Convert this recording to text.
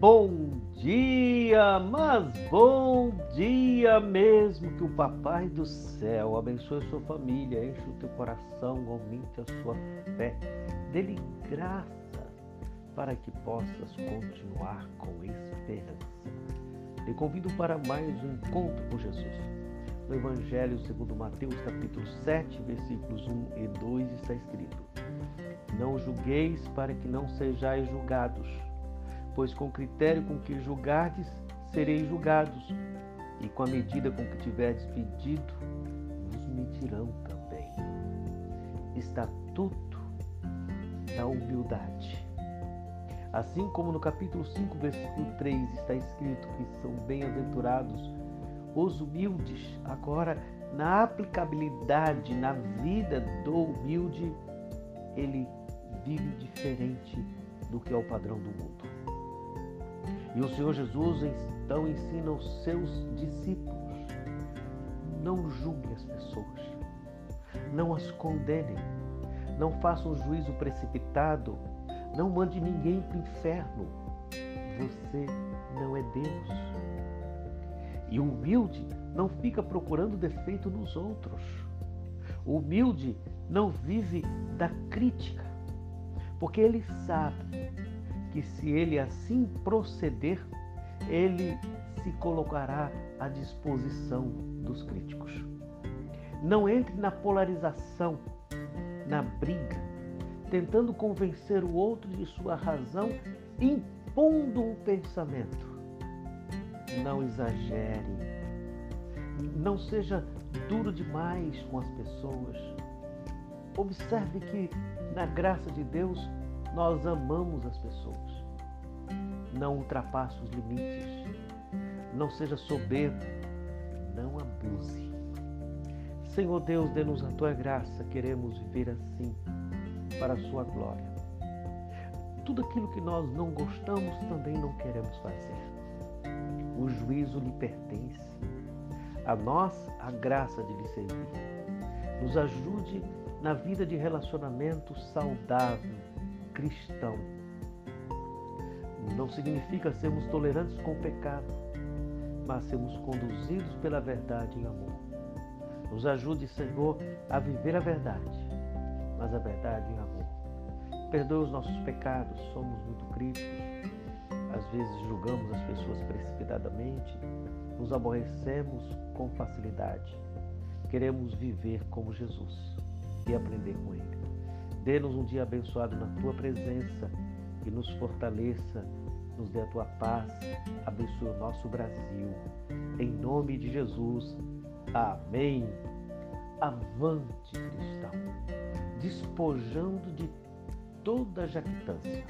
Bom dia, mas bom dia mesmo. Que o Papai do Céu abençoe sua família, enche o teu coração, aumente a sua fé, dê-lhe graça para que possas continuar com esperança. Te convido para mais um encontro com Jesus. No Evangelho segundo Mateus, capítulo 7, versículos 1 e 2, está escrito: Não julgueis para que não sejais julgados pois com o critério com que julgardes, sereis julgados, e com a medida com que tiverdes medido, vos medirão também. Estatuto da humildade. Assim como no capítulo 5, versículo 3 está escrito que são bem-aventurados os humildes, agora na aplicabilidade na vida do humilde, ele vive diferente do que é o padrão do mundo. E o Senhor Jesus então ensina os seus discípulos: não julgue as pessoas, não as condene, não faça um juízo precipitado, não mande ninguém para o inferno. Você não é Deus. E o humilde não fica procurando defeito nos outros. O humilde não vive da crítica, porque ele sabe que se ele assim proceder, ele se colocará à disposição dos críticos. Não entre na polarização, na briga, tentando convencer o outro de sua razão, impondo um pensamento. Não exagere. Não seja duro demais com as pessoas. Observe que, na graça de Deus, nós amamos as pessoas. Não ultrapasse os limites. Não seja soberbo. Não abuse. Senhor Deus, dê-nos a tua graça. Queremos viver assim, para a sua glória. Tudo aquilo que nós não gostamos também não queremos fazer. O juízo lhe pertence. A nós, a graça de lhe servir. Nos ajude na vida de relacionamento saudável, cristão. Não significa sermos tolerantes com o pecado, mas sermos conduzidos pela verdade em amor. Nos ajude, Senhor, a viver a verdade, mas a verdade em amor. Perdoe os nossos pecados, somos muito críticos. Às vezes julgamos as pessoas precipitadamente, nos aborrecemos com facilidade. Queremos viver como Jesus e aprender com Ele. Dê-nos um dia abençoado na tua presença e nos fortaleça, nos dê a tua paz, abençoe o nosso Brasil. Em nome de Jesus. Amém. Avante, cristão, despojando de toda jactância